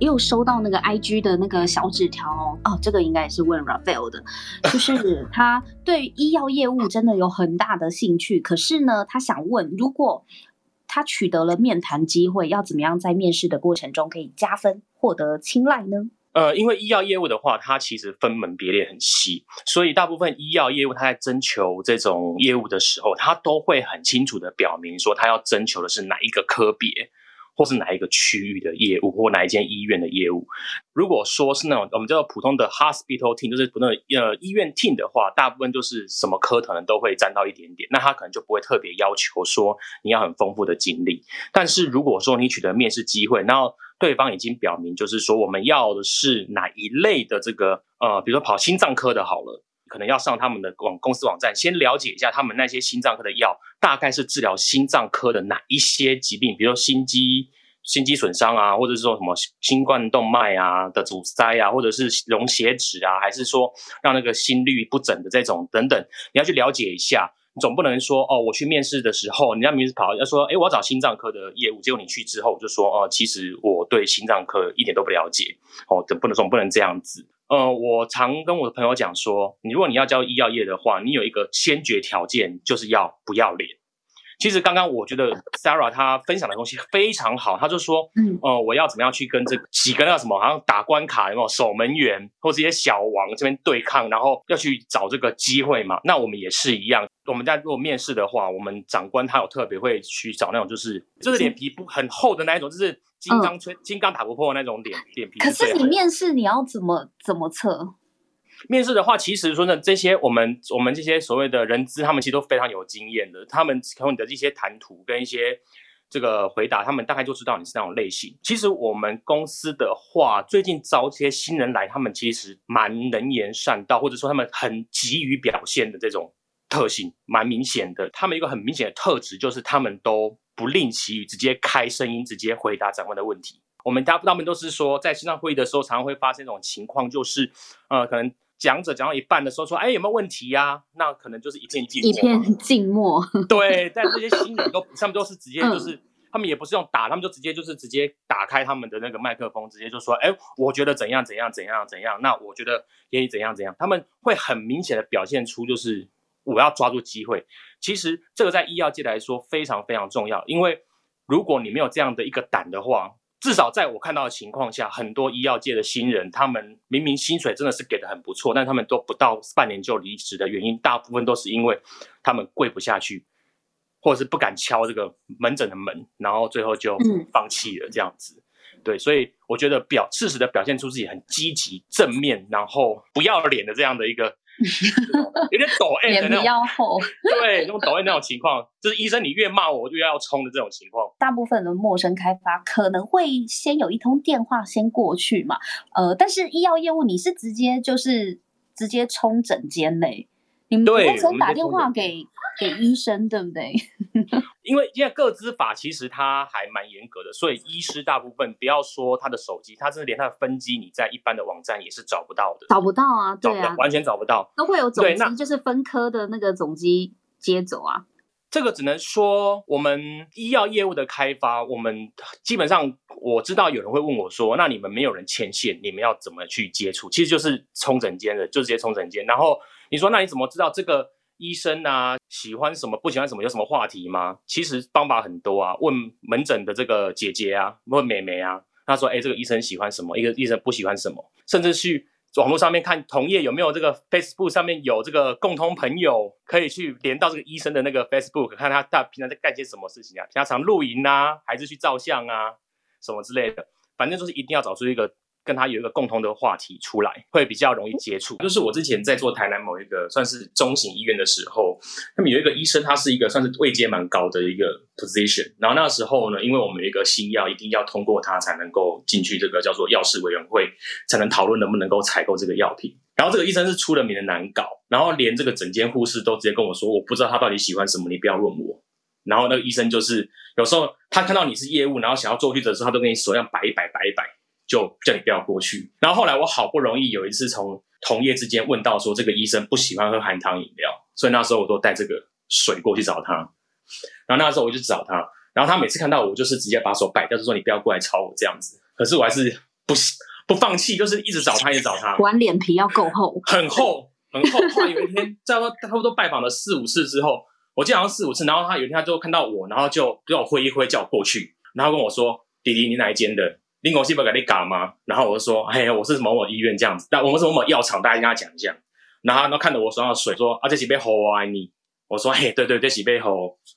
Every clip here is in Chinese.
又收到那个 IG 的那个小纸条哦，哦，这个应该也是问 Raphael 的，就是 他对医药业务真的有很大的兴趣，可是呢，他想问，如果他取得了面谈机会，要怎么样在面试的过程中可以加分，获得青睐呢？呃，因为医药业务的话，它其实分门别类很细，所以大部分医药业务，它在征求这种业务的时候，它都会很清楚的表明说，它要征求的是哪一个科别。或是哪一个区域的业务，或哪一间医院的业务。如果说是那种我们叫做普通的 hospital team，就是普通的呃医院 team 的话，大部分就是什么科可能都会沾到一点点。那他可能就不会特别要求说你要很丰富的经历。但是如果说你取得面试机会，然后对方已经表明就是说我们要的是哪一类的这个呃，比如说跑心脏科的，好了。可能要上他们的网公司网站，先了解一下他们那些心脏科的药，大概是治疗心脏科的哪一些疾病，比如说心肌、心肌损伤啊，或者是说什么心冠动脉啊的阻塞啊，或者是溶血脂啊，还是说让那个心律不整的这种等等，你要去了解一下。总不能说哦，我去面试的时候，人家面试跑要说，哎，我要找心脏科的业务，结果你去之后就说，哦，其实我对心脏科一点都不了解，哦，总不能总不能这样子。呃，我常跟我的朋友讲说，你如果你要教医药业的话，你有一个先决条件，就是要不要脸。其实刚刚我觉得 Sarah 她分享的东西非常好，她就说，嗯，呃，我要怎么样去跟这几个那什么，好像打关卡有没有守门员或这些小王这边对抗，然后要去找这个机会嘛？那我们也是一样，我们在做面试的话，我们长官他有特别会去找那种就是就是脸皮不很厚的那一种，就是金刚吹金刚打不破那种脸脸皮。可是你面试你要怎么怎么测？面试的话，其实说呢，这些我们我们这些所谓的人资，他们其实都非常有经验的。他们从你的一些谈吐跟一些这个回答，他们大概就知道你是那种类型。其实我们公司的话，最近招这些新人来，他们其实蛮能言善道，或者说他们很急于表现的这种特性，蛮明显的。他们一个很明显的特质就是，他们都不吝其于直接开声音，直接回答长官的问题。我们大他们都是说，在线上会议的时候，常常会发生一种情况，就是呃，可能。讲者讲到一半的时候说：“哎，有没有问题呀？”那可能就是一片静默。一片静默。对，但这些新人都他们都是直接就是他们也不是用打，他们就直接就是直接打开他们的那个麦克风，直接就说：“哎，我觉得怎样怎样怎样怎样。”那我觉得可以怎样怎样。他们会很明显的表现出就是我要抓住机会。其实这个在医药界来说非常非常重要，因为如果你没有这样的一个胆的话。至少在我看到的情况下，很多医药界的新人，他们明明薪水真的是给的很不错，但他们都不到半年就离职的原因，大部分都是因为他们跪不下去，或者是不敢敲这个门诊的门，然后最后就放弃了这样子。对，所以我觉得表适时的表现出自己很积极、正面，然后不要脸的这样的一个。有点抖 M 的那种，对，那种抖 M 那种情况，就是医生你越骂我，我就越要冲的这种情况。大部分的陌生开发可能会先有一通电话先过去嘛，呃，但是医药业务你是直接就是直接冲整间嘞。你们不会先打电话给给医生，对不对？因为现在个资法其实它还蛮严格的，所以医师大部分不要说他的手机，他甚至连他的分机，你在一般的网站也是找不到的，找不到啊，对啊，完全找不到，都会有总机，就是分科的那个总机接走啊。这个只能说我们医药业务的开发，我们基本上我知道有人会问我说，那你们没有人牵线，你们要怎么去接触？其实就是冲诊间的，就直接冲诊间，然后。你说那你怎么知道这个医生啊喜欢什么不喜欢什么有什么话题吗？其实方法很多啊，问门诊的这个姐姐啊，问妹妹啊，她说哎这个医生喜欢什么，一个医生不喜欢什么，甚至去网络上面看同业有没有这个 Facebook 上面有这个共通朋友可以去连到这个医生的那个 Facebook，看他他平常在干些什么事情啊，平常露营啊，还是去照相啊，什么之类的，反正就是一定要找出一个。跟他有一个共同的话题出来，会比较容易接触。就是我之前在做台南某一个算是中型医院的时候，那么有一个医生，他是一个算是位阶蛮高的一个 position。然后那时候呢，因为我们有一个新药，一定要通过他才能够进去这个叫做药事委员会，才能讨论能不能够采购这个药品。然后这个医生是出了名的难搞，然后连这个整间护士都直接跟我说，我不知道他到底喜欢什么，你不要问我。然后那个医生就是有时候他看到你是业务，然后想要做去的时候，他都跟你手样摆一摆，摆一摆。就叫你不要过去。然后后来我好不容易有一次从同业之间问到说，这个医生不喜欢喝含糖饮料，所以那时候我都带这个水过去找他。然后那时候我就找他，然后他每次看到我就是直接把手摆掉，就说你不要过来吵我这样子。可是我还是不不放弃，就是一直找他，一直找他。玩脸皮要够厚，很厚很厚。后来有一天，在差不多拜访了四五次之后，我记得好像四五次，然后他有一天他就看到我，然后就跟我挥一挥，叫我过去，然后跟我说：“弟弟，你哪一间的？林口西不给你嘎吗？”然后我就说：“哎，我是某某医院这样子，但我们是某某药厂，大家跟他讲一下。”然后他看着我手上的水，说：“啊，这几杯喝我爱你。”我说：“嘿，对对，这几杯喝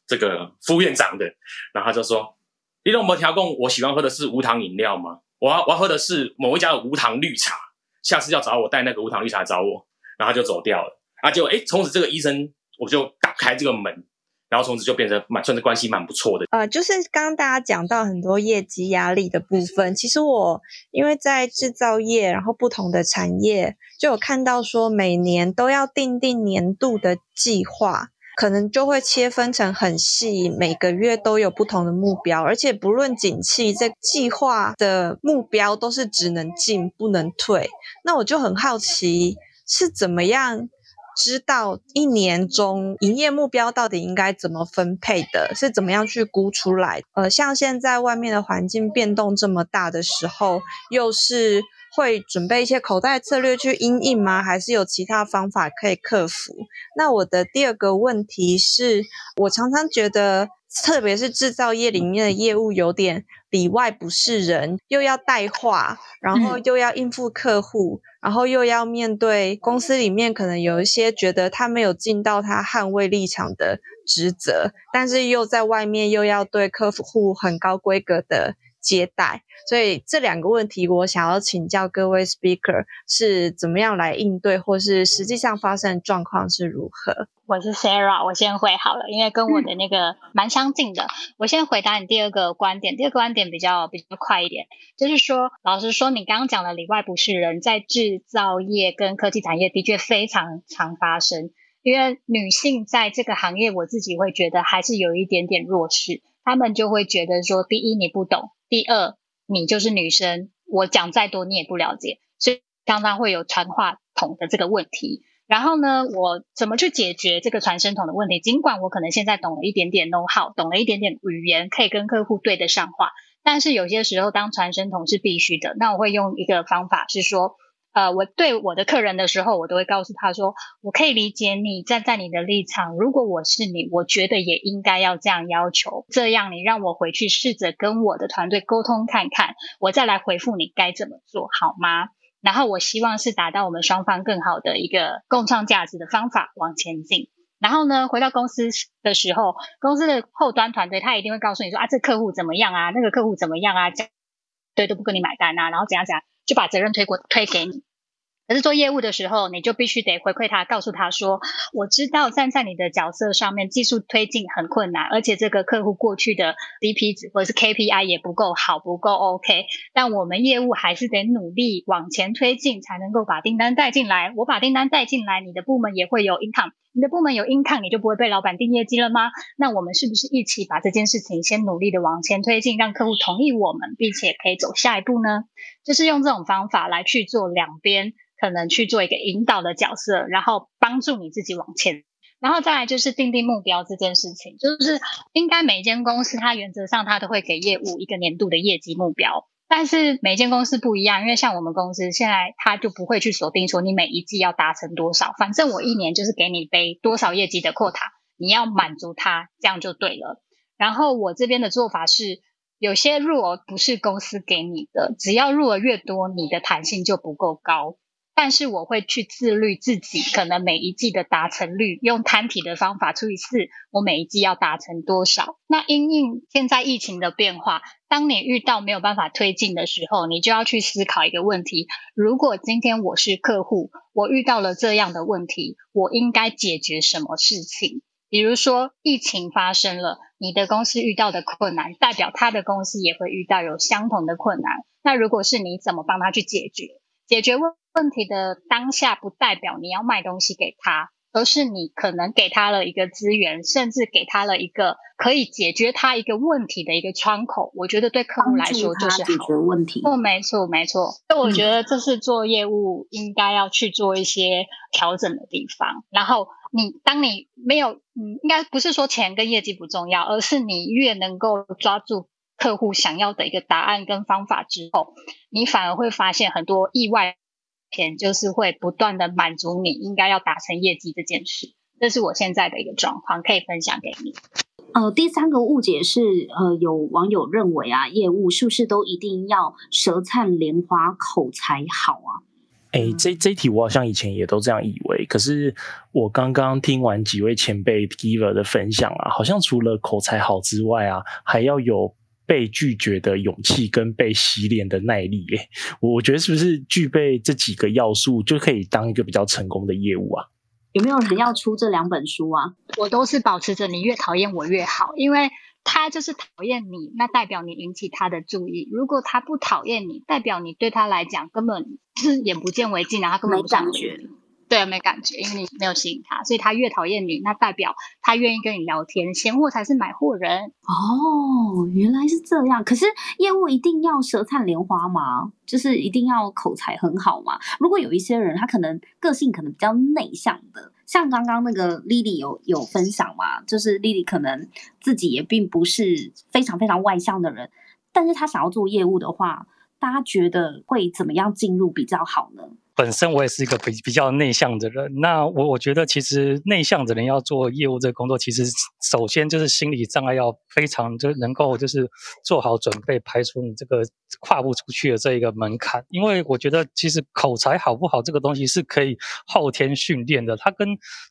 这个副院长的。”然后他就说：“你有没调供？我喜欢喝的是无糖饮料吗？我要我要喝的是某一家的无糖绿茶。下次要找我带那个无糖绿茶找我。”然后就走掉了。啊，就哎，从此这个医生我就打开这个门。然后从此就变成蛮算是关系蛮不错的。呃，就是刚刚大家讲到很多业绩压力的部分，其实我因为在制造业，然后不同的产业，就有看到说每年都要定定年度的计划，可能就会切分成很细，每个月都有不同的目标，而且不论景气，这计划的目标都是只能进不能退。那我就很好奇是怎么样。知道一年中营业目标到底应该怎么分配的，是怎么样去估出来？呃，像现在外面的环境变动这么大的时候，又是会准备一些口袋策略去应应吗？还是有其他方法可以克服？那我的第二个问题是，我常常觉得，特别是制造业里面的业务有点里外不是人，又要带话，然后又要应付客户。然后又要面对公司里面可能有一些觉得他没有尽到他捍卫立场的职责，但是又在外面又要对客户很高规格的接待，所以这两个问题我想要请教各位 speaker 是怎么样来应对，或是实际上发生状况是如何？我是 Sarah，我先回好了，因为跟我的那个蛮相近的。我先回答你第二个观点，第二个观点比较比较快一点，就是说，老实说，你刚刚讲的里外不是人，在制造业跟科技产业的确非常常发生。因为女性在这个行业，我自己会觉得还是有一点点弱势，他们就会觉得说，第一你不懂，第二你就是女生，我讲再多你也不了解，所以常常会有传话筒的这个问题。然后呢，我怎么去解决这个传声筒的问题？尽管我可能现在懂了一点点 know how，懂了一点点语言，可以跟客户对得上话，但是有些时候当传声筒是必须的。那我会用一个方法是说，呃，我对我的客人的时候，我都会告诉他说，我可以理解你站在你的立场，如果我是你，我觉得也应该要这样要求，这样你让我回去试着跟我的团队沟通看看，我再来回复你该怎么做好吗？然后我希望是达到我们双方更好的一个共创价值的方法往前进。然后呢，回到公司的时候，公司的后端团队他一定会告诉你说啊，这客户怎么样啊，那个客户怎么样啊，对都不跟你买单啊，然后怎样怎样，就把责任推过推给你。可是做业务的时候，你就必须得回馈他，告诉他说：“我知道站在你的角色上面，技术推进很困难，而且这个客户过去的 CP 值或者是 KPI 也不够好，不够 OK。但我们业务还是得努力往前推进，才能够把订单带进来。我把订单带进来，你的部门也会有 income，你的部门有 income，你就不会被老板定业绩了吗？那我们是不是一起把这件事情先努力的往前推进，让客户同意我们，并且可以走下一步呢？就是用这种方法来去做两边。”可能去做一个引导的角色，然后帮助你自己往前，然后再来就是定定目标这件事情，就是应该每间公司它原则上它都会给业务一个年度的业绩目标，但是每间公司不一样，因为像我们公司现在他就不会去锁定说你每一季要达成多少，反正我一年就是给你背多少业绩的 quota，你要满足它，这样就对了。然后我这边的做法是，有些入额不是公司给你的，只要入额越多，你的弹性就不够高。但是我会去自律自己，可能每一季的达成率，用摊体的方法除以四，我每一季要达成多少？那因应现在疫情的变化，当你遇到没有办法推进的时候，你就要去思考一个问题：如果今天我是客户，我遇到了这样的问题，我应该解决什么事情？比如说疫情发生了，你的公司遇到的困难，代表他的公司也会遇到有相同的困难。那如果是你怎么帮他去解决？解决问问题的当下，不代表你要卖东西给他，而是你可能给他了一个资源，甚至给他了一个可以解决他一个问题的一个窗口。我觉得对客户来说就是解决问题。哦，没错，没错。所以我觉得这是做业务应该要去做一些调整的地方。然后你当你没有，嗯，应该不是说钱跟业绩不重要，而是你越能够抓住。客户想要的一个答案跟方法之后，你反而会发现很多意外片，就是会不断的满足你应该要达成业绩这件事。这是我现在的一个状况，可以分享给你。呃，第三个误解是，呃，有网友认为啊，业务是不是都一定要舌灿莲花、口才好啊？哎，这这一题我好像以前也都这样以为，可是我刚刚听完几位前辈 giver 的分享啊，好像除了口才好之外啊，还要有被拒绝的勇气跟被洗脸的耐力。哎，我觉得是不是具备这几个要素，就可以当一个比较成功的业务啊？有没有人要出这两本书啊？我都是保持着你越讨厌我越好，因为他就是讨厌你，那代表你引起他的注意。如果他不讨厌你，代表你对他来讲根本是眼不见为净啊，他根本没感觉。对，没感觉，因为你没有吸引他，所以他越讨厌你，那代表他愿意跟你聊天。闲货才是买货人哦，原来是这样。可是业务一定要舌灿莲花吗？就是一定要口才很好吗？如果有一些人，他可能个性可能比较内向的，像刚刚那个 Lily 有有分享嘛，就是 Lily 可能自己也并不是非常非常外向的人，但是他想要做业务的话，大家觉得会怎么样进入比较好呢？本身我也是一个比比较内向的人，那我我觉得其实内向的人要做业务这个工作，其实首先就是心理障碍要非常就能够就是做好准备，排除你这个跨不出去的这一个门槛。因为我觉得其实口才好不好这个东西是可以后天训练的，它跟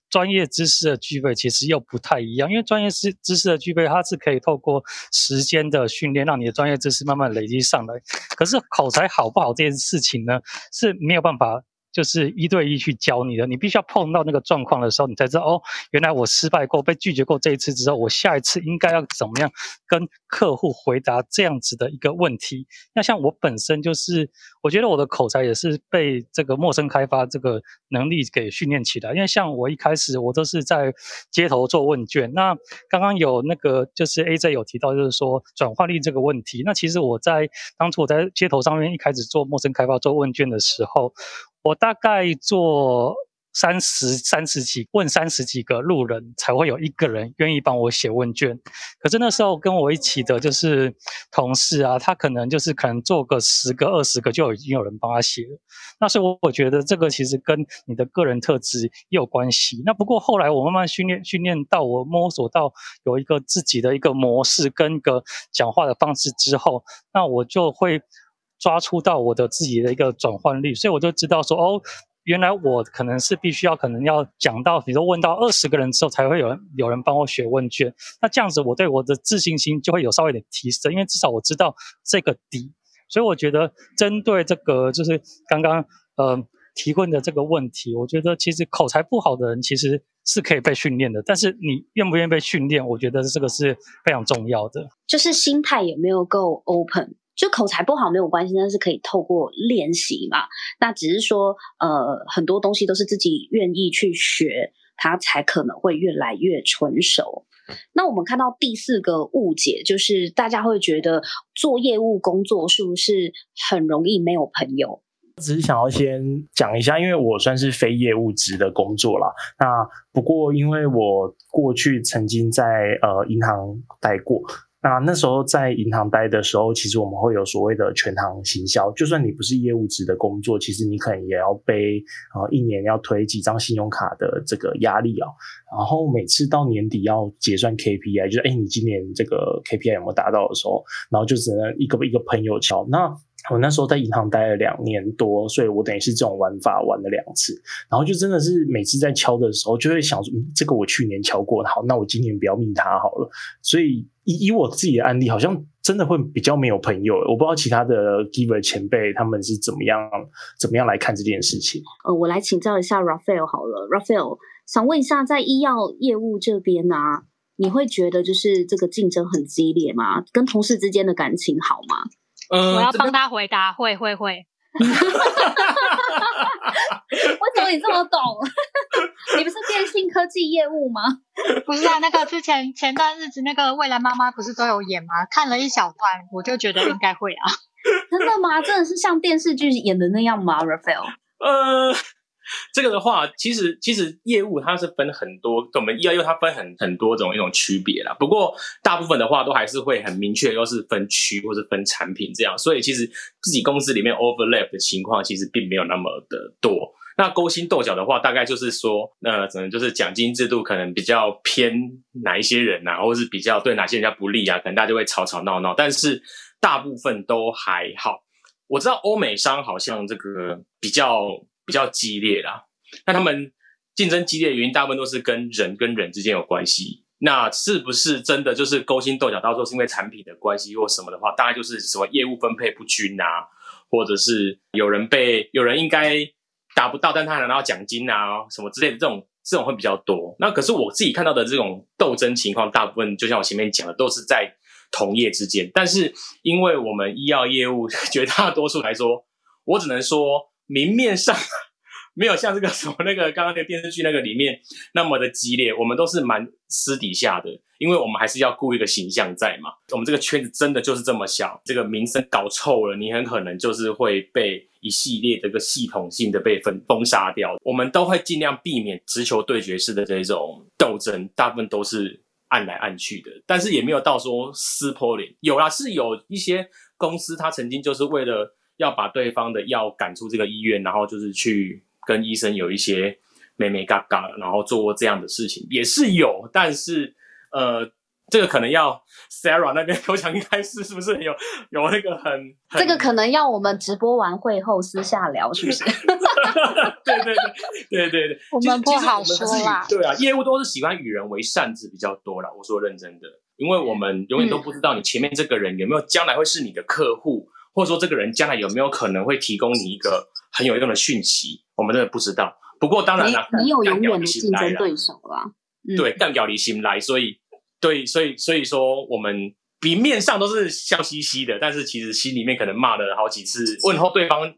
专业知识的具备其实又不太一样。因为专业知知识的具备，它是可以透过时间的训练，让你的专业知识慢慢累积上来。可是口才好不好这件事情呢，是没有办法。就是一对一去教你的，你必须要碰到那个状况的时候，你才知道哦，原来我失败过，被拒绝过这一次之后，我下一次应该要怎么样跟客户回答这样子的一个问题。那像我本身就是，我觉得我的口才也是被这个陌生开发这个能力给训练起来。因为像我一开始我都是在街头做问卷，那刚刚有那个就是 AJ 有提到，就是说转化率这个问题。那其实我在当初我在街头上面一开始做陌生开发做问卷的时候。我大概做三十三十几问三十几个路人，才会有一个人愿意帮我写问卷。可是那时候跟我一起的就是同事啊，他可能就是可能做个十个二十个就已经有人帮他写了。那所以我我觉得这个其实跟你的个人特质也有关系。那不过后来我慢慢训练训练到我摸索到有一个自己的一个模式跟一个讲话的方式之后，那我就会。抓出到我的自己的一个转换率，所以我就知道说，哦，原来我可能是必须要可能要讲到，比如说问到二十个人之后，才会有人有人帮我写问卷。那这样子，我对我的自信心就会有稍微点提升，因为至少我知道这个底。所以我觉得，针对这个就是刚刚呃提问的这个问题，我觉得其实口才不好的人其实是可以被训练的，但是你愿不愿意被训练，我觉得这个是非常重要的。就是心态有没有够 open。就口才不好没有关系，但是可以透过练习嘛。那只是说，呃，很多东西都是自己愿意去学，它才可能会越来越纯熟。那我们看到第四个误解，就是大家会觉得做业务工作是不是很容易没有朋友？只是想要先讲一下，因为我算是非业务职的工作啦。那不过因为我过去曾经在呃银行待过。那那时候在银行待的时候，其实我们会有所谓的全行行销。就算你不是业务职的工作，其实你可能也要背啊一年要推几张信用卡的这个压力啊。然后每次到年底要结算 KPI，就是哎你今年这个 KPI 有没有达到的时候，然后就只能一个一个朋友敲。那我那时候在银行待了两年多，所以我等于是这种玩法玩了两次，然后就真的是每次在敲的时候，就会想说，这个我去年敲过，好，那我今年不要命他好了。所以以以我自己的案例，好像真的会比较没有朋友。我不知道其他的 giver 前辈他们是怎么样怎么样来看这件事情。呃，我来请教一下 Raphael 好了，Raphael 想问一下，在医药业务这边呢，你会觉得就是这个竞争很激烈吗？跟同事之间的感情好吗？我要帮他回答，会会会。为什么你这么懂？科技业务吗？不是啊，那个之前前段日子那个未来妈妈不是都有演吗？看了一小段，我就觉得应该会啊。真的吗？真的是像电视剧演的那样吗？Raphael？呃，这个的话，其实其实业务它是分很多，我们医药业务它分很很多种一种区别啦。不过大部分的话都还是会很明确，都是分区或是分产品这样。所以其实自己公司里面 overlap 的情况其实并没有那么的多。那勾心斗角的话，大概就是说，那可能就是奖金制度可能比较偏哪一些人呐，或是比较对哪些人家不利啊，可能大家就会吵吵闹闹。但是大部分都还好。我知道欧美商好像这个比较比较激烈啦，那他们竞争激烈的原因大部分都是跟人跟人之间有关系。那是不是真的就是勾心斗角？到时候是因为产品的关系或什么的话，大概就是什么业务分配不均啊，或者是有人被有人应该达不到，但他拿到奖金啊什么之类的，这种这种会比较多。那可是我自己看到的这种斗争情况，大部分就像我前面讲的，都是在。同业之间，但是因为我们医药业务绝大多数来说，我只能说明面上 没有像这个什么那个刚刚那个电视剧那个里面那么的激烈，我们都是蛮私底下的，因为我们还是要顾一个形象在嘛。我们这个圈子真的就是这么小，这个名声搞臭了，你很可能就是会被一系列这个系统性的被封封杀掉。我们都会尽量避免直球对决式的这种斗争，大部分都是。按来按去的，但是也没有到说撕破脸。有啦，是有一些公司，他曾经就是为了要把对方的药赶出这个医院，然后就是去跟医生有一些美美嘎嘎，然后做过这样的事情，也是有。但是，呃。这个可能要 Sarah 那边，我想应该是是不是有有那个很这个可能要我们直播完会后私下聊，是不是？对对对对对对，我们不好说啦。对啊，业务都是喜欢与人为善之比较多啦。我说认真的，因为我们永远都不知道你前面这个人有没有将来会是你的客户，或者说这个人将来有没有可能会提供你一个很有用的讯息，我们真的不知道。不过当然了，你有永远的竞争对手啦。对，干掉离心来，所以。对，所以所以说，我们明面上都是笑嘻嘻的，但是其实心里面可能骂了好几次，问候对方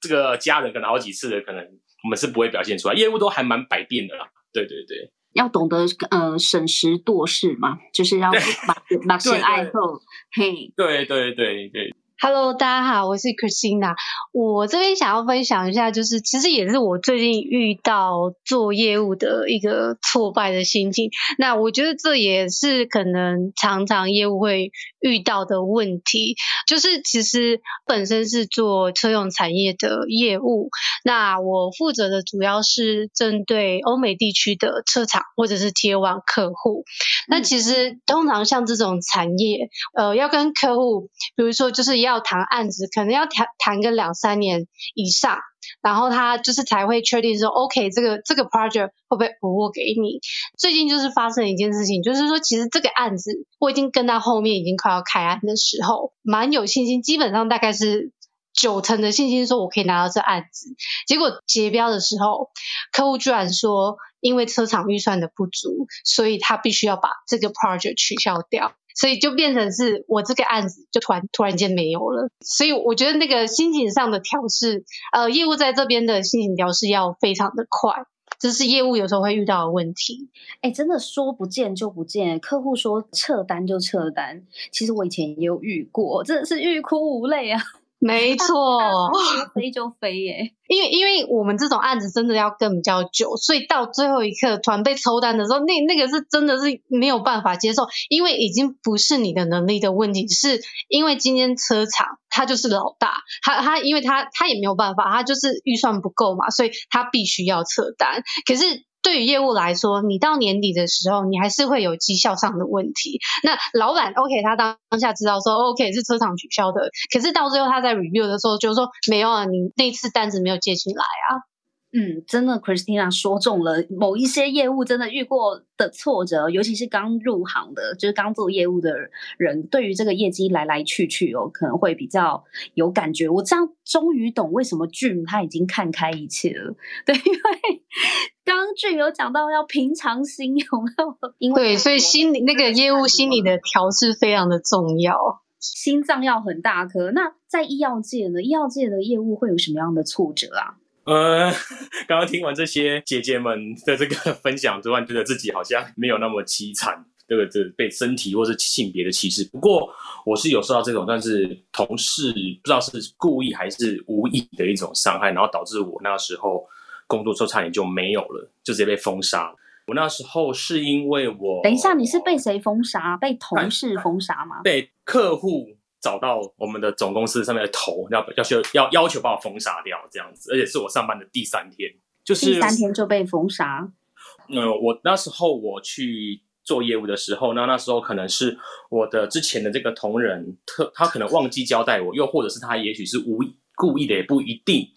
这个家人可能好几次的，可能我们是不会表现出来。业务都还蛮百变的啦，对对对，要懂得呃审时度势嘛，就是要把把 先爱后，嘿，对对对对。Hello，大家好，我是 Christina。我这边想要分享一下，就是其实也是我最近遇到做业务的一个挫败的心情。那我觉得这也是可能常常业务会遇到的问题，就是其实本身是做车用产业的业务，那我负责的主要是针对欧美地区的车厂或者是 Tier One 客户。那其实通常像这种产业，呃，要跟客户，比如说就是要要谈案子，可能要谈谈个两三年以上，然后他就是才会确定说，OK，这个这个 project 会不会补货给你？最近就是发生了一件事情，就是说其实这个案子我已经跟到后面已经快要开案的时候，蛮有信心，基本上大概是九成的信心说我可以拿到这案子。结果结标的时候，客户居然说，因为车厂预算的不足，所以他必须要把这个 project 取消掉。所以就变成是我这个案子就突然突然间没有了，所以我觉得那个心情上的调试，呃，业务在这边的心情调试要非常的快，这是业务有时候会遇到的问题。哎，真的说不见就不见，客户说撤单就撤单，其实我以前也有遇过，真的是欲哭无泪啊。没错，飞就飞耶。因为因为我们这种案子真的要跟比较久，所以到最后一刻团被抽单的时候，那那个是真的是没有办法接受，因为已经不是你的能力的问题，是因为今天车厂他就是老大，他他因为他他也没有办法，他就是预算不够嘛，所以他必须要撤单。可是。对于业务来说，你到年底的时候，你还是会有绩效上的问题。那老板 OK，他当下知道说 OK 是车厂取消的，可是到最后他在 review 的时候，就是说没有啊，你那次单子没有接进来啊。嗯，真的，Christina 说中了某一些业务真的遇过的挫折，尤其是刚入行的，就是刚做业务的人，对于这个业绩来来去去哦，可能会比较有感觉。我这样终于懂为什么俊他已经看开一切了，对，因为刚刚俊有讲到要平常心，有没有？因为对，所以心理那个业务心理的调试非常的重要，心脏要很大颗。那在医药界呢？医药界的业务会有什么样的挫折啊？呃，刚刚听完这些姐姐们的这个分享，之外觉得自己好像没有那么凄惨，这个这被身体或是性别的歧视。不过我是有受到这种，但是同事不知道是故意还是无意的一种伤害，然后导致我那时候工作之后差点就没有了，就直接被封杀。我那时候是因为我等一下，你是被谁封杀？被同事封杀吗？被客户找到我们的总公司上面的头，要要求要要求把我封杀掉这样子，而且是我上班的第三天，就是第三天就被封杀。呃，我那时候我去做业务的时候，那那时候可能是我的之前的这个同仁特他可能忘记交代我，又或者是他也许是无意故意的，也不一定。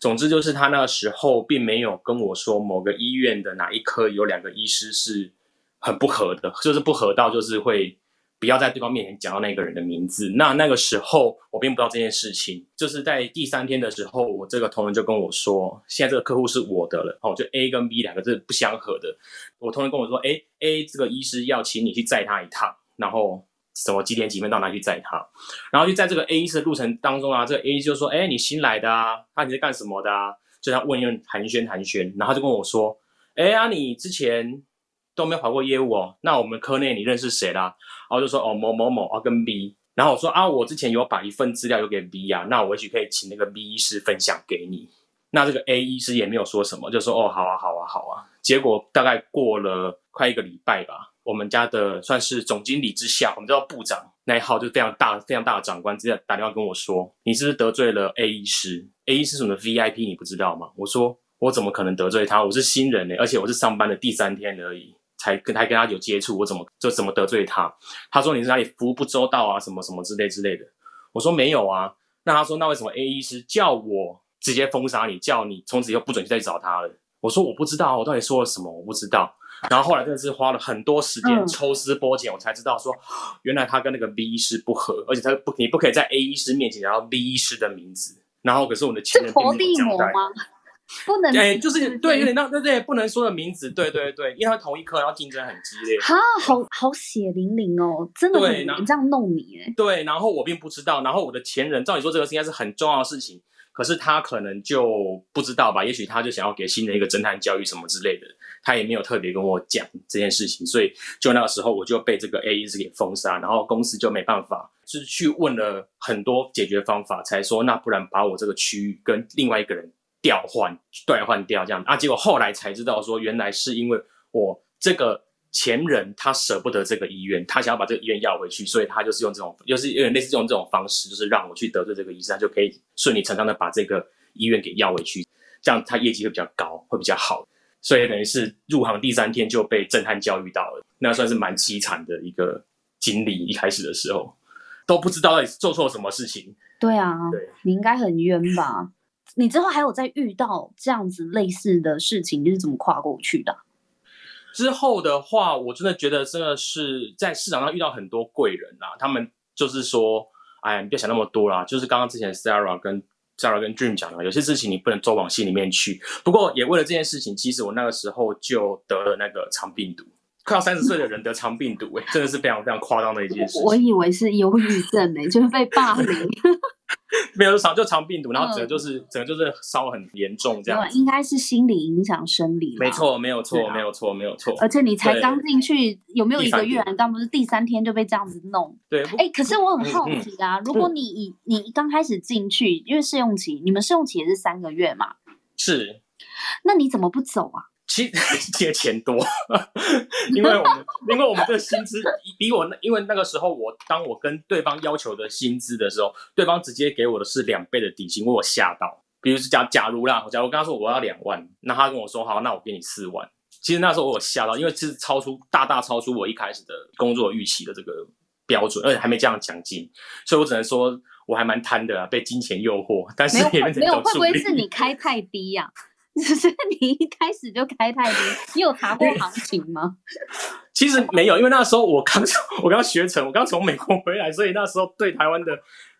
总之就是他那时候并没有跟我说某个医院的哪一科有两个医师是很不合的，就是不合到就是会不要在对方面前讲到那个人的名字。那那个时候我并不知道这件事情，就是在第三天的时候，我这个同仁就跟我说，现在这个客户是我的了，哦，就 A 跟 B 两个是不相合的。我同仁跟我说，哎，A 这个医师要请你去载他一趟，然后。什么几点几分到哪去载他？然后就在这个 A 师的路程当中啊，这个 A 就说：“哎，你新来的啊？那你是干什么的啊？”就他问一问寒暄寒暄，然后就跟我说：“哎啊，你之前都没有跑过业务哦？那我们科内你认识谁啦？”然后就说：“哦，某某某啊，跟 B。”然后我说：“啊，我之前有把一份资料有给 B 啊，那我也许可以请那个 B 医师分享给你。”那这个 A 医师也没有说什么，就说：“哦，好啊，好啊，好啊。”结果大概过了快一个礼拜吧。我们家的算是总经理之下，我们叫部长那一号，就非常大、非常大的长官，直接打电话跟我说：“你是不是得罪了 A 医师？A 医师什么 VIP，你不知道吗？”我说：“我怎么可能得罪他？我是新人呢，而且我是上班的第三天而已，才跟他跟他有接触，我怎么就怎么得罪他？”他说：“你是哪里服务不周到啊？什么什么之类之类的。”我说：“没有啊。”那他说：“那为什么 A 医师叫我直接封杀你，叫你从此以后不准再找他了？”我说：“我不知道，我到底说了什么？我不知道。”然后后来真的是花了很多时间抽丝剥茧，我才知道说，原来他跟那个 B 医师不合，而且他不，你不可以在 A 医师面前讲到 B 医师的名字。然后可是我的前任并没有交代，不能哎，就是对，有点那对对，不能说的名字，对对对，因为他同一科，然后竞争很激烈。哈，好好血淋淋哦，真的很这样弄你哎。对，然后我并不知道，然后我的前任照理说这个应该是很重要的事情，可是他可能就不知道吧？也许他就想要给新的一个侦探教育什么之类的。他也没有特别跟我讲这件事情，所以就那个时候我就被这个 A 一直给封杀，然后公司就没办法，就是去问了很多解决方法，才说那不然把我这个区域跟另外一个人调换、兑换掉这样啊。结果后来才知道说，原来是因为我这个前人他舍不得这个医院，他想要把这个医院要回去，所以他就是用这种，又是有点类似用这种方式，就是让我去得罪这个医生，他就可以顺理成章的把这个医院给要回去，这样他业绩会比较高，会比较好。所以等于是入行第三天就被震撼教育到了，那算是蛮凄惨的一个经历。一开始的时候都不知道到底做错什么事情。对啊，对，你应该很冤吧？你之后还有再遇到这样子类似的事情，你是怎么跨过去的？之后的话，我真的觉得真的是在市场上遇到很多贵人啊，他们就是说，哎，你别想那么多啦，就是刚刚之前 Sarah 跟。Sarah 跟 Dream 讲的，有些事情你不能都往心里面去。不过也为了这件事情，其实我那个时候就得了那个肠病毒。快要三十岁的人得肠病毒，哎，真的是非常非常夸张的一件事。我以为是忧郁症哎，就是被霸凌。没有肠就肠病毒，然后整个就是整个就是烧很严重这样。应该是心理影响生理。没错，没有错，没有错，没有错。而且你才刚进去，有没有一个月？你刚不是第三天就被这样子弄？对。哎，可是我很好奇啊，如果你你刚开始进去，因为试用期，你们试用期也是三个月嘛？是。那你怎么不走啊？其 借钱多，因为我们因为我们的薪资比我那，因为那个时候我当我跟对方要求的薪资的时候，对方直接给我的是两倍的底薪，我吓到。比如是假假如啦，假如跟他说我要两万，那他跟我说好，那我给你四万。其实那时候我吓到，因为是超出大大超出我一开始的工作预期的这个标准，而且还没这样奖金，所以我只能说我还蛮贪的啊，被金钱诱惑。但是没有没有，会不会是你开太低呀？只是你一开始就开太低，你有查过行情吗？其实没有，因为那时候我刚我刚学成，我刚从美国回来，所以那时候对台湾的，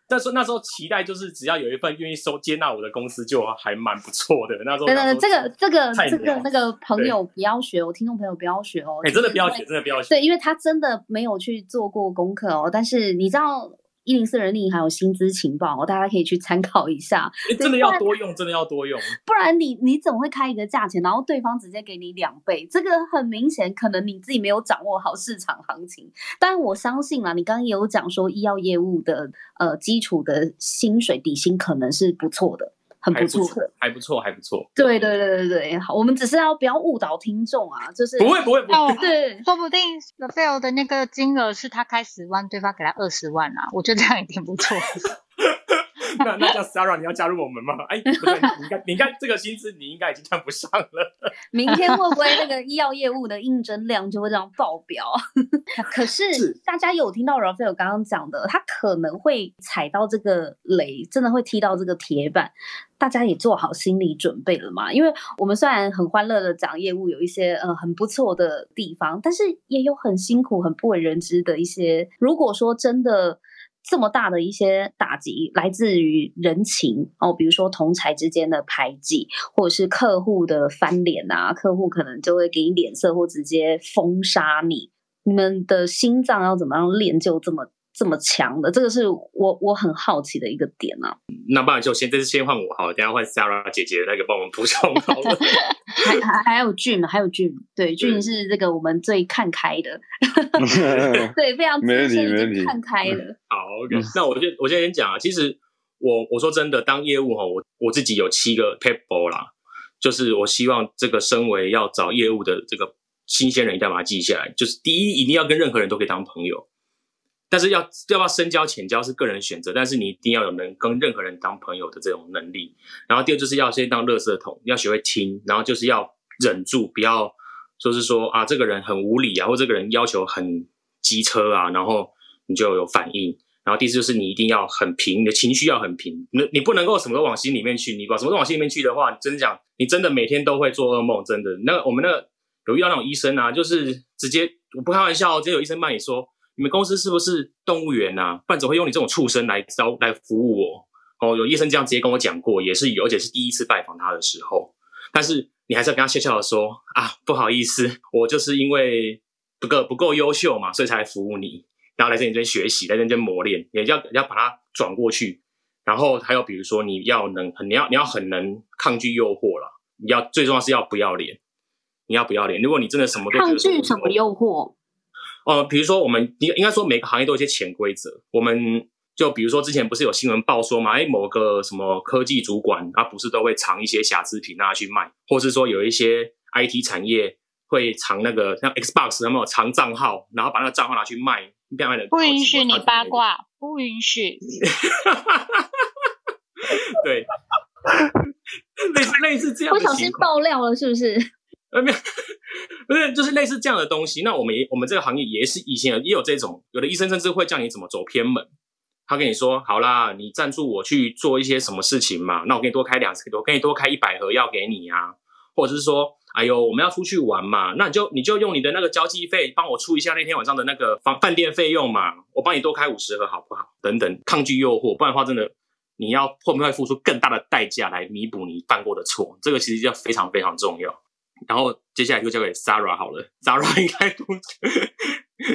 但是那时候期待就是只要有一份愿意收接纳我的公司，就还蛮不错的。那时候，等等，这个这个这个那个朋友不要学，我听众朋友不要学哦，哎，真的不要学，真的不要学。对，因为他真的没有去做过功课哦，但是你知道。一零四人力还有薪资情报，大家可以去参考一下。真的要多用，真的要多用。不然你你怎么会开一个价钱，然后对方直接给你两倍？这个很明显，可能你自己没有掌握好市场行情。但我相信啦，你刚刚也有讲说，医药业务的呃基础的薪水底薪可能是不错的。很还不错不错。，还不错，还不错。对对对对对，好，我们只是要不要误导听众啊，就是不会不会不会，哦，对说不定 The Fail 的那个金额是他开十万，对方给他二十万啊，我觉得这样也挺不错。那那叫 Sarah，你要加入我们吗？哎，不对，你应该你应该这个薪资你应该已经看不上了。明天会不会那个医药业务的应征量就会这样爆表？可是是大家有听到 Rafael 刚刚讲的，他可能会踩到这个雷，真的会踢到这个铁板。大家也做好心理准备了嘛？因为我们虽然很欢乐的讲业务，有一些呃很不错的地方，但是也有很辛苦、很不为人知的一些。如果说真的这么大的一些打击来自于人情哦，比如说同才之间的排挤，或者是客户的翻脸啊，客户可能就会给你脸色，或直接封杀你。你们的心脏要怎么样练就这么这么强的？这个是我我很好奇的一个点啊。那不然就先这次先换我好了，等下换 Sarah 姐姐那个帮我们补充好了。还还还有俊，还有俊，对，俊对是这个我们最看开的，对，非常没问题没问题看开了。好，OK，那我就我先先讲啊，其实我我说真的，当业务哈，我我自己有七个 p a p e 啦，就是我希望这个身为要找业务的这个新鲜人，一定要把它记下来。就是第一，一定要跟任何人都可以当朋友，但是要要不要深交浅交是个人选择，但是你一定要有能跟任何人当朋友的这种能力。然后第二就是要先当垃圾桶，要学会听，然后就是要忍住，不要就是说啊这个人很无理啊，或这个人要求很机车啊，然后你就有反应。然后第四就是你一定要很平，你的情绪要很平，你你不能够什么都往心里面去。你把什么都往心里面去的话，你真的讲，你真的每天都会做噩梦，真的。那我们那个有遇到那种医生啊，就是直接我不开玩笑哦，直接有医生骂你说，你们公司是不是动物园啊？不然怎么会用你这种畜生来招来服务我？哦，有医生这样直接跟我讲过，也是有，而且是第一次拜访他的时候。但是你还是要跟他笑笑的说啊，不好意思，我就是因为不够不够优秀嘛，所以才来服务你。然后来这里这边学习，来这边磨练，也要要把它转过去。然后还有比如说，你要能很你要你要很能抗拒诱惑了。你要最重要是要不要脸，你要不要脸。如果你真的什么都觉抗拒什么诱惑？呃，比如说我们应应该说每个行业都有一些潜规则。我们就比如说之前不是有新闻报说嘛，哎，某个什么科技主管，他不是都会藏一些瑕疵品拿去卖，或是说有一些 IT 产业会藏那个像 Xbox 有没有藏账号，然后把那个账号拿去卖，卖的不允许你八。卦，不允许。对，类似类似这样不小心。爆料了，是不是？呃，没有，不是，就是类似这样的东西。那我们也，我们这个行业也是以前也有这种，有的医生甚至会叫你怎么走偏门。他跟你说，好啦，你赞助我去做一些什么事情嘛，那我给你多开两次，我给你多开一百盒药给你啊，或者是说，哎呦，我们要出去玩嘛，那你就你就用你的那个交际费帮我出一下那天晚上的那个房饭店费用嘛，我帮你多开五十盒好不好？等等，抗拒诱惑，不然的话，真的你要会不会付出更大的代价来弥补你犯过的错？这个其实就非常非常重要。然后接下来就交给 Sarah 好了，Sarah 应该公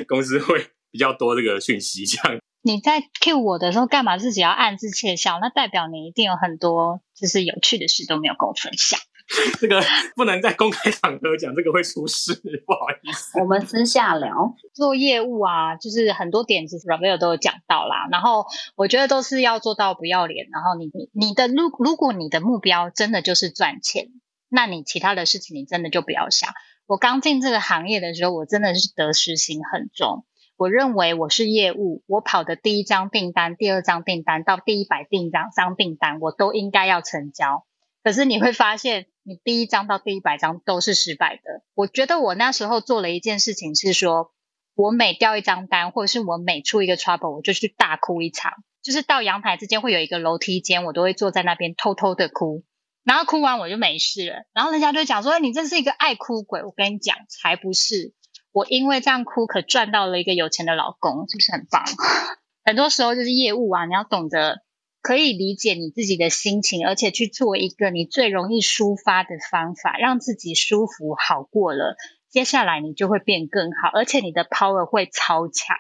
公司会比较多这个讯息，这样你在 cue 我的时候，干嘛自己要暗自窃笑？那代表你一定有很多就是有趣的事都没有跟我分享。这个不能在公开场合讲，这个会出事，不好意思。我们私下聊。做业务啊，就是很多点，其实 Ravel 都有讲到啦。然后我觉得都是要做到不要脸。然后你你你的如如果你的目标真的就是赚钱，那你其他的事情你真的就不要想。我刚进这个行业的时候，我真的是得失心很重。我认为我是业务，我跑的第一张订单、第二张订单到第一百订单张订单，我都应该要成交。可是你会发现，你第一张到第一百张都是失败的。我觉得我那时候做了一件事情是说，我每掉一张单，或者是我每出一个 trouble，我就去大哭一场。就是到阳台之间会有一个楼梯间，我都会坐在那边偷偷的哭，然后哭完我就没事了。然后人家就讲说：“你真是一个爱哭鬼。”我跟你讲，才不是。我因为这样哭，可赚到了一个有钱的老公，是不是很棒？很多时候就是业务啊，你要懂得可以理解你自己的心情，而且去做一个你最容易抒发的方法，让自己舒服好过了。接下来你就会变更好，而且你的 power 会超强。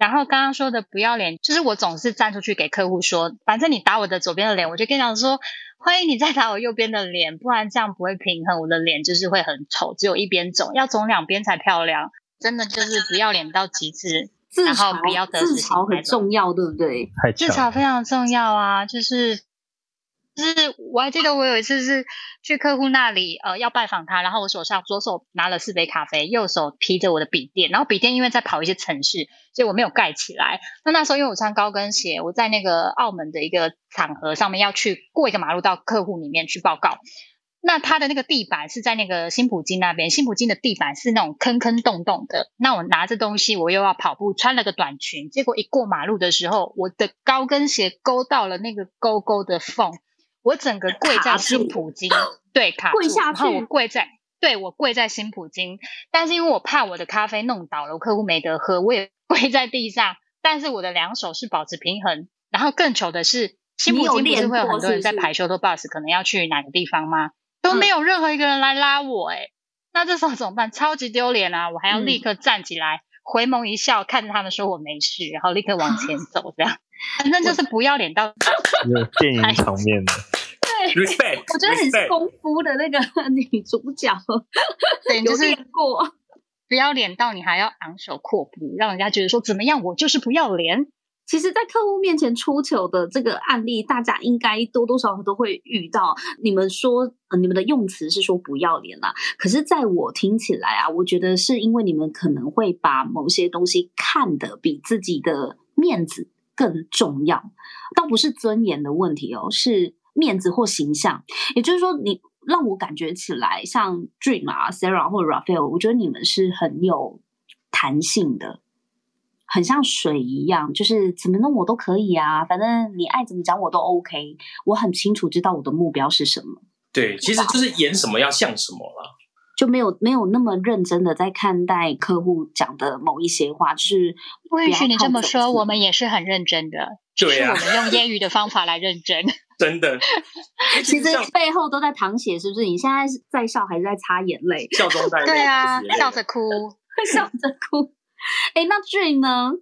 然后刚刚说的不要脸，就是我总是站出去给客户说，反正你打我的左边的脸，我就跟你讲说，欢迎你再打我右边的脸，不然这样不会平衡，我的脸就是会很丑，只有一边肿，要肿两边才漂亮。真的就是不要脸到极致，自然后嘲不要得失心自嘲很重重要，对不对？自嘲非常重要啊，就是就是我还记得我有一次是去客户那里，呃，要拜访他，然后我手上左手拿了四杯咖啡，右手提着我的笔电，然后笔电因为在跑一些城市，所以我没有盖起来。那那时候因为我穿高跟鞋，我在那个澳门的一个场合上面要去过一个马路到客户里面去报告。那他的那个地板是在那个新普京那边，新普京的地板是那种坑坑洞洞的。那我拿着东西，我又要跑步，穿了个短裙，结果一过马路的时候，我的高跟鞋勾到了那个沟沟的缝，我整个跪在新普京，对，卡跪下去，然后我跪在，对我跪在新普京，但是因为我怕我的咖啡弄倒了，我客户没得喝，我也 跪在地上，但是我的两手是保持平衡。然后更糗的是，新普京不是会有很多人在排休的 bus，可能要去哪个地方吗？都没有任何一个人来拉我哎，那这时候怎么办？超级丢脸啊！我还要立刻站起来，回眸一笑，看着他们说我没事，然后立刻往前走，这样，反正就是不要脸到电影场面的。对，respect，我觉得你是功夫的那个 女主角，对，就是过不要脸到你还要昂首阔步，让人家觉得说怎么样，我就是不要脸。其实，在客户面前出糗的这个案例，大家应该多多少少都会遇到。你们说，呃，你们的用词是说不要脸啦，可是在我听起来啊，我觉得是因为你们可能会把某些东西看得比自己的面子更重要，倒不是尊严的问题哦，是面子或形象。也就是说，你让我感觉起来，像 Dream 啊、Sarah 或者 Raphael，我觉得你们是很有弹性的。很像水一样，就是怎么弄我都可以啊，反正你爱怎么讲我都 OK。我很清楚知道我的目标是什么。对，其实就是演什么要像什么了，就没有没有那么认真的在看待客户讲的某一些话，就是不允许你这么说，我们也是很认真的，对啊，我们用业余的方法来认真，真的。其实背后都在淌血，是不是？你现在是在笑还是在擦眼泪？笑中带泪，对啊，笑着哭，笑着哭。哎，那 Dream 呢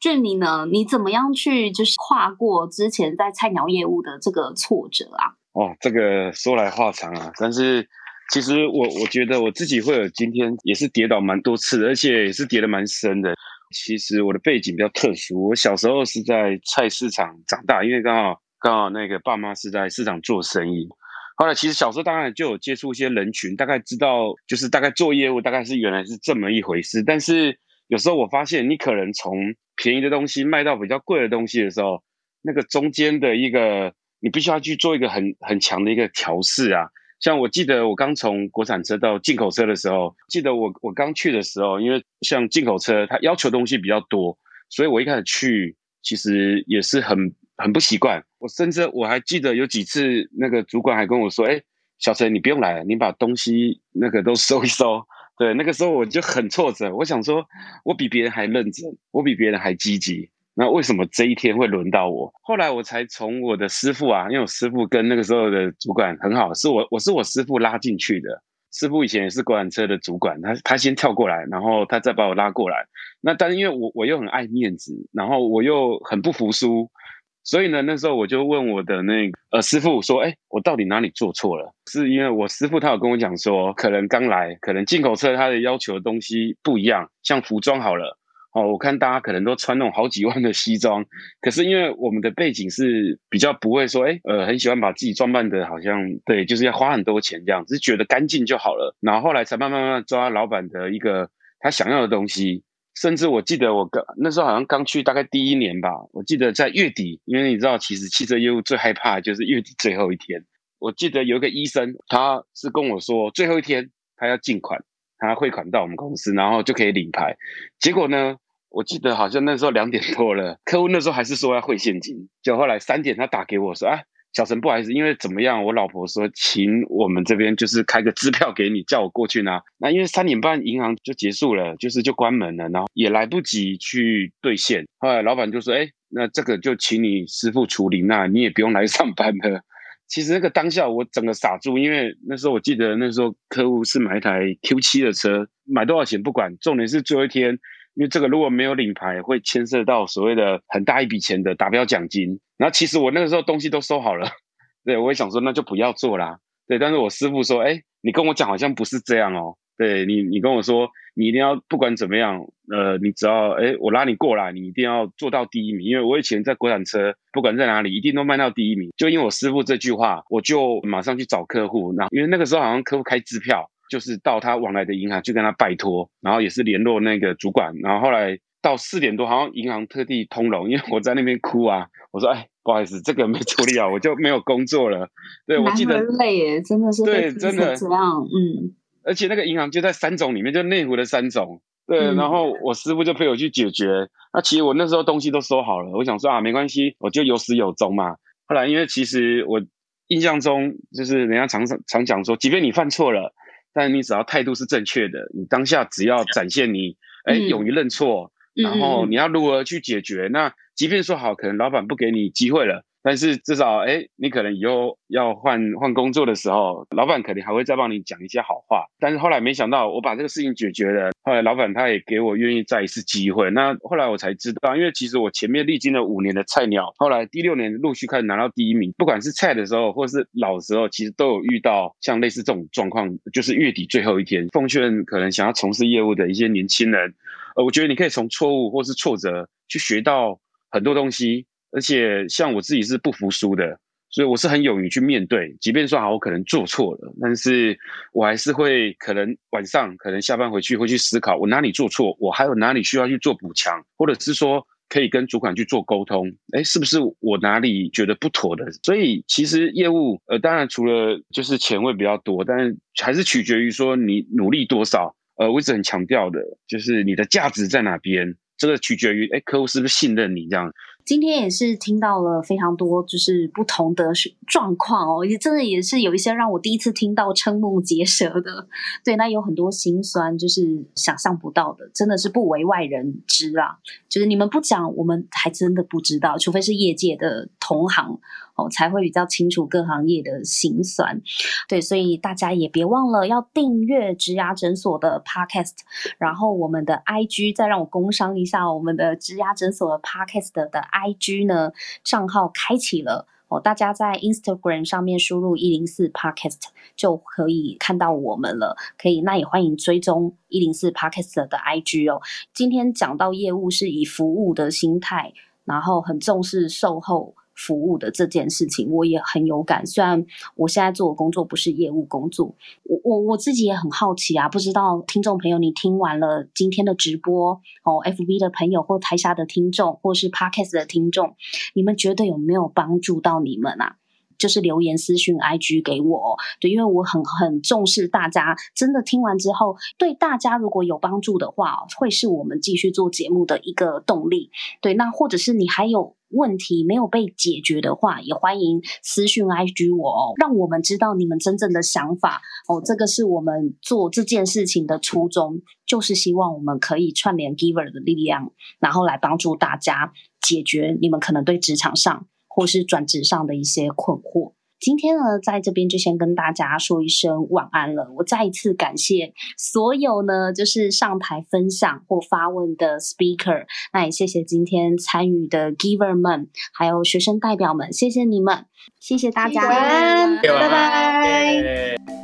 ？Dream 你呢？你怎么样去就是跨过之前在菜鸟业务的这个挫折啊？哦，这个说来话长啊。但是其实我我觉得我自己会有今天也是跌倒蛮多次，而且也是跌的蛮深的。其实我的背景比较特殊，我小时候是在菜市场长大，因为刚好刚好那个爸妈是在市场做生意。后来其实小时候当然就有接触一些人群，大概知道就是大概做业务大概是原来是这么一回事，但是。有时候我发现，你可能从便宜的东西卖到比较贵的东西的时候，那个中间的一个，你必须要去做一个很很强的一个调试啊。像我记得我刚从国产车到进口车的时候，记得我我刚去的时候，因为像进口车它要求东西比较多，所以我一开始去其实也是很很不习惯。我甚至我还记得有几次那个主管还跟我说：“哎，小陈你不用来了，你把东西那个都收一收。”对，那个时候我就很挫折，我想说，我比别人还认真，我比别人还积极，那为什么这一天会轮到我？后来我才从我的师傅啊，因为我师傅跟那个时候的主管很好，是我我是我师傅拉进去的。师傅以前也是国产车的主管，他他先跳过来，然后他再把我拉过来。那但是因为我我又很爱面子，然后我又很不服输。所以呢，那时候我就问我的那个呃师傅说：“哎，我到底哪里做错了？”是因为我师傅他有跟我讲说，可能刚来，可能进口车他的要求的东西不一样，像服装好了哦，我看大家可能都穿那种好几万的西装，可是因为我们的背景是比较不会说，哎呃，很喜欢把自己装扮的好像对，就是要花很多钱这样，只是觉得干净就好了。然后后来才慢慢慢慢抓老板的一个他想要的东西。甚至我记得我刚那时候好像刚去大概第一年吧，我记得在月底，因为你知道，其实汽车业务最害怕就是月底最后一天。我记得有一个医生，他是跟我说最后一天他要进款，他汇款到我们公司，然后就可以领牌。结果呢，我记得好像那时候两点多了，客户那时候还是说要汇现金，就后来三点他打给我说，啊。小陈，不好意思，因为怎么样？我老婆说，请我们这边就是开个支票给你，叫我过去拿。那因为三点半银行就结束了，就是就关门了，然后也来不及去兑现。后来老板就说：“哎，那这个就请你师傅处理，那你也不用来上班了。”其实那个当下我整个傻住，因为那时候我记得那时候客户是买一台 Q 七的车，买多少钱不管，重点是最后一天。因为这个如果没有领牌，会牵涉到所谓的很大一笔钱的达标奖金。然后其实我那个时候东西都收好了，对我也想说那就不要做啦。对，但是我师傅说，哎，你跟我讲好像不是这样哦。对你，你跟我说你一定要不管怎么样，呃，你只要哎我拉你过来，你一定要做到第一名。因为我以前在国产车，不管在哪里，一定都卖到第一名。就因为我师傅这句话，我就马上去找客户。那因为那个时候好像客户开支票，就是到他往来的银行去跟他拜托，然后也是联络那个主管。然后后来到四点多，好像银行特地通融，因为我在那边哭啊，我说哎。不好意思，这个没处理好，我就没有工作了。对，我记得累耶，真的是对，真的这样，嗯。而且那个银行就在三种里面，就内湖的三种。对，然后我师傅就陪我去解决。那其实我那时候东西都收好了，我想说啊，没关系，我就有始有终嘛。后来因为其实我印象中就是人家常常常讲说，即便你犯错了，但你只要态度是正确的，你当下只要展现你哎勇于认错，然后你要如何去解决那。即便说好，可能老板不给你机会了，但是至少，哎，你可能以后要换换工作的时候，老板肯定还会再帮你讲一些好话。但是后来没想到，我把这个事情解决了，后来老板他也给我愿意再一次机会。那后来我才知道，因为其实我前面历经了五年的菜鸟，后来第六年陆续开始拿到第一名。不管是菜的时候，或是老的时候，其实都有遇到像类似这种状况，就是月底最后一天。奉劝可能想要从事业务的一些年轻人，呃，我觉得你可以从错误或是挫折去学到。很多东西，而且像我自己是不服输的，所以我是很勇于去面对。即便说好，我可能做错了，但是我还是会可能晚上可能下班回去会去思考，我哪里做错，我还有哪里需要去做补强，或者是说可以跟主管去做沟通。哎，是不是我哪里觉得不妥的？所以其实业务，呃，当然除了就是钱会比较多，但是还是取决于说你努力多少。呃，我一直很强调的就是你的价值在哪边。这个取决于，哎，客户是不是信任你这样。今天也是听到了非常多，就是不同的状况哦，也真的也是有一些让我第一次听到瞠目结舌的。对，那有很多心酸，就是想象不到的，真的是不为外人知啊。就是你们不讲，我们还真的不知道，除非是业界的同行。哦，才会比较清楚各行业的辛酸，对，所以大家也别忘了要订阅植牙诊所的 Podcast，然后我们的 IG 再让我工商一下，我们的植牙诊所的 Podcast 的 IG 呢账号开启了哦，大家在 Instagram 上面输入一零四 Podcast 就可以看到我们了，可以，那也欢迎追踪一零四 Podcast 的 IG 哦。今天讲到业务是以服务的心态，然后很重视售后。服务的这件事情，我也很有感。虽然我现在做的工作不是业务工作，我我我自己也很好奇啊。不知道听众朋友，你听完了今天的直播哦，FB 的朋友或台下的听众，或是 Podcast 的听众，你们觉得有没有帮助到你们啊？就是留言私讯 IG 给我，对，因为我很很重视大家。真的听完之后，对大家如果有帮助的话，会是我们继续做节目的一个动力。对，那或者是你还有。问题没有被解决的话，也欢迎私讯 IG 我哦，让我们知道你们真正的想法哦。这个是我们做这件事情的初衷，就是希望我们可以串联 Giver 的力量，然后来帮助大家解决你们可能对职场上或是转职上的一些困惑。今天呢，在这边就先跟大家说一声晚安了。我再一次感谢所有呢，就是上台分享或发问的 speaker，那也谢谢今天参与的 giver 们，还有学生代表们，谢谢你们，谢谢大家，拜拜。